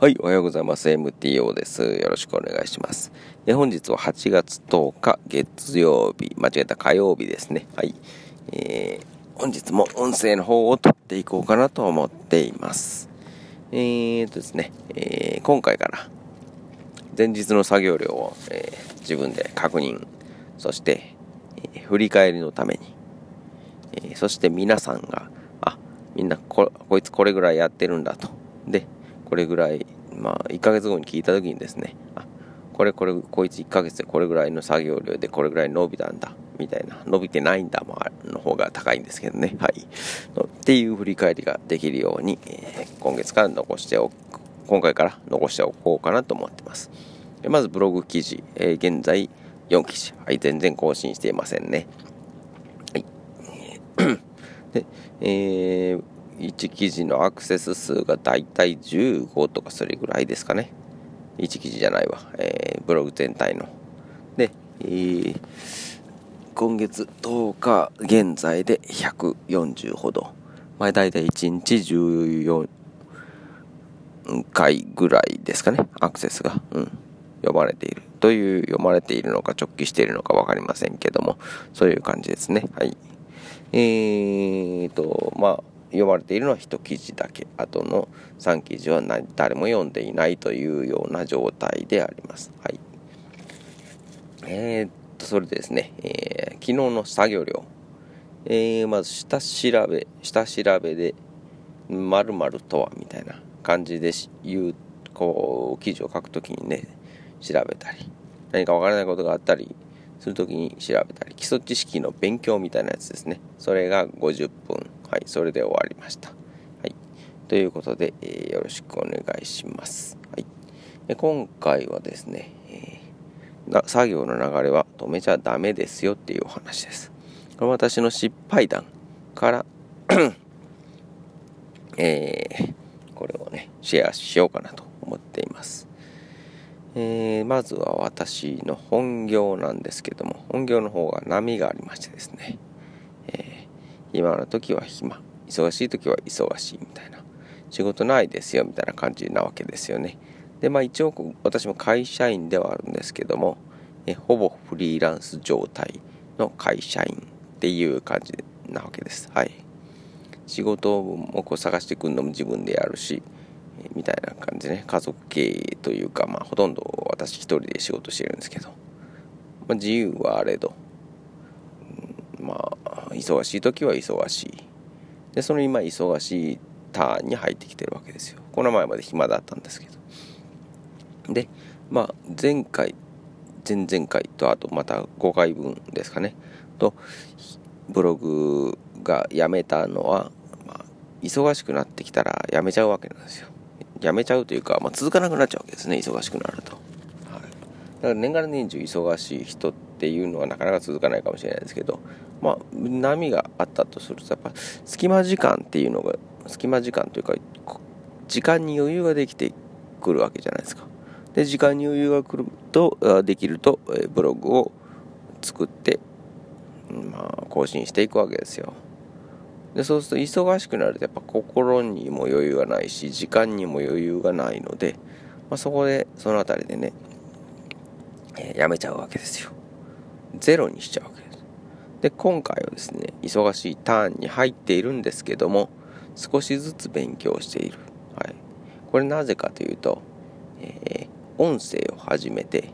はい、おはようございます。MTO です。よろしくお願いします。で本日は8月10日月曜日、間違えた火曜日ですね。はい。えー、本日も音声の方を撮っていこうかなと思っています。えーとですね、えー、今回から前日の作業量を、えー、自分で確認、そして、えー、振り返りのために、えそして皆さんが、あ、みんなここいつこれぐらいやってるんだと。で、これぐらい、まあ、1ヶ月後に聞いた時にですね、あ、これ、これ、こいつ1ヶ月でこれぐらいの作業量でこれぐらい伸びたんだ、みたいな、伸びてないんだもの方が高いんですけどね、はい。っていう振り返りができるように、えー、今月から残しておく、今回から残しておこうかなと思ってます。まずブログ記事、えー、現在4記事、はい、全然更新していませんね。はい。で、えー、1記事のアクセス数がだいたい15とかそれぐらいですかね。1記事じゃないわ。えー、ブログ全体の。で、えー、今月10日現在で140ほど。まあ、大体1日14回ぐらいですかね。アクセスが。うん。読まれている。という読まれているのか直帰しているのか分かりませんけども、そういう感じですね。はい。えーと、まあ、読まれているのは1記事だけあとの3記事は誰も読んでいないというような状態であります。はい、えー、っとそれでですね、えー、昨日の作業量、えー、まず下調べ下調べで〇〇とはみたいな感じで言うこう記事を書くときにね調べたり何かわからないことがあったりするときに調べたり基礎知識の勉強みたいなやつですね。それが50分。はい、それで終わりました。はい、ということで、えー、よろしくお願いします。はい、で今回はですね、えー、作業の流れは止めちゃダメですよっていうお話です。これ私の失敗談からえー、これをね、シェアしようかなと思っています。えー、まずは私の本業なんですけども、本業の方が波がありましてですね、暇な時は暇。忙しい時は忙しいみたいな。仕事ないですよみたいな感じなわけですよね。でまあ一応私も会社員ではあるんですけどもえほぼフリーランス状態の会社員っていう感じなわけです。はい。仕事もこう探してくるのも自分でやるしみたいな感じね。家族経営というかまあほとんど私一人で仕事してるんですけど、まあ、自由はあれどまあ忙しい時は忙しい。でその今忙しいターンに入ってきてるわけですよ。この前まで暇だったんですけど。でまあ前回前々回とあとまた5回分ですかね。とブログがやめたのは、まあ、忙しくなってきたらやめちゃうわけなんですよ。やめちゃうというか、まあ、続かなくなっちゃうわけですね忙しくなると、はい、だから年がら年中忙しい人ってていうのはなかなか続かないかもしれないですけどまあ、波があったとするとやっぱ隙間時間っていうのが隙間時間というか時間に余裕ができてくるわけじゃないですか。で時間に余裕が来るとできるとブログを作って、まあ、更新していくわけですよ。でそうすると忙しくなるとやっぱ心にも余裕がないし時間にも余裕がないので、まあ、そこでその辺りでね、えー、やめちゃうわけですよ。ゼロにしちゃうわけです。で今回はですね忙しいターンに入っているんですけども少しずつ勉強している、はい、これなぜかというと、えー、音声を始めて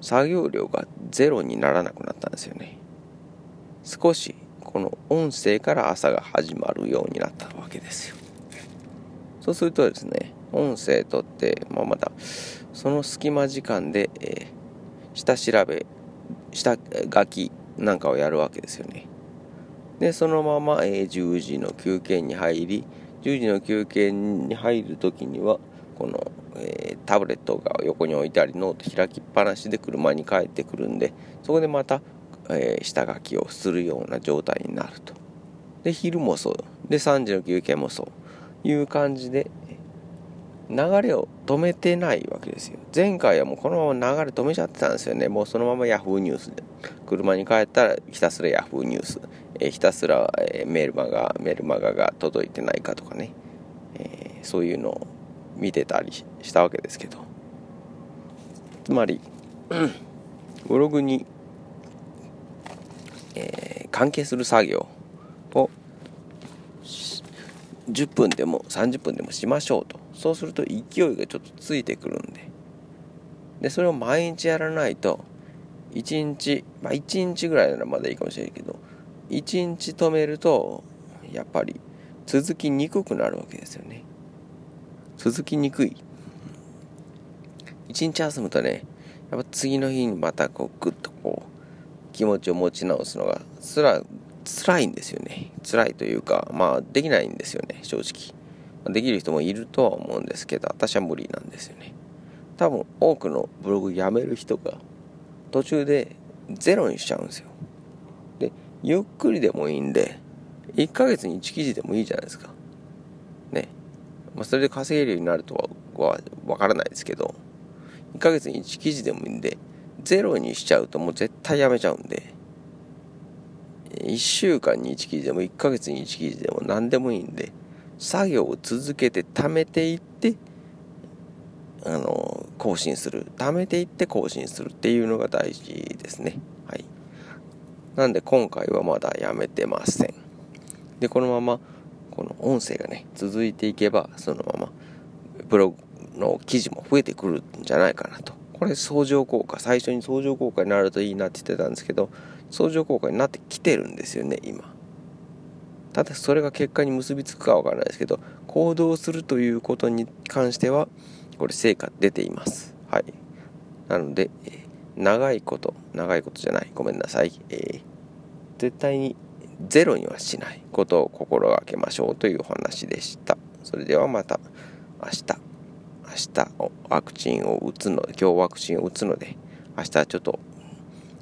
作業量がゼロにならなくなったんですよね。少しこの音声から朝が始まるようになったわけですよ。そうするとですね音声とって、まあ、またその隙間時間で、えー、下調べ下書きなんかをやるわけですよね。でそのまま、え、10時の休憩に入り10時の休憩に入る時にはこの、え、タブレットが横に置いてありノート開きっぱなしで車に帰ってくるんでそこでまた、えー、下書きをするような状態になると。で昼もそうで3時の休憩もそういう感じで流れを止めてないわけですよ。前回はもうこのまま流れ止めちゃってたんですよね。もうそのまま Yahoo ニュースで。車に帰ったらひたすら Yahoo ニュース、えー、ひたすら、えー、メールマガメールマガが届いてないかとかね、えー、そういうのを見てたりしたわけですけど。つまり、ブログに、えー、関係する作業を10分でも30分でもしましょうと。そうすると勢いがちょっとついてくるんで。でそれを毎日やらないと1日まあ1日ぐらいならまだいいかもしれないけど1日止めるとやっぱり続きにくくなるわけですよね。続きにくい。1日休むとねやっぱ次の日にまたこうグッとこう気持ちを持ち直すのがつら辛いんですよね。辛いというかまあできないんですよね正直。できる人もいるとは思うんですけど私は無理なんですよね。多分多くのブログやめる人が途中でゼロにしちゃうんですよ。でゆっくりでもいいんで1ヶ月に1記事でもいいじゃないですか。ね。まあそれで稼げるようになるとはわからないですけど1ヶ月に1記事でもいいんでゼロにしちゃうともう絶対やめちゃうんで1週間に1記事でも1ヶ月に1記事でも何でもいいんで作業を続けて貯めていってあの更新する。貯めていって更新するっていうのが大事ですね。はい。なんで今回はまだやめてません。でこのままこの音声がね続いていけばそのままブログの記事も増えてくるんじゃないかなと。これ相乗効果最初に相乗効果になるといいなって言ってたんですけど相乗効果になってきてるんですよね今。ただそれが結果に結びつくかは分からないですけど行動するということに関してはこれ成果出ています。はい。なので、長いこと長いことじゃない。ごめんなさい、えー、絶対にゼロにはしないことを心がけましょうというお話でした。それではまた明日。明日ワクチンを打つので今日ワクチンを打つので明日ちょっと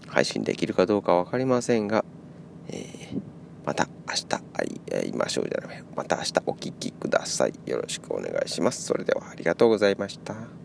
配信できるかどうか分かりませんが、えー、また明日会いましょうじゃないまた明日お聞きください。よろしくお願いします。それではありがとうございました。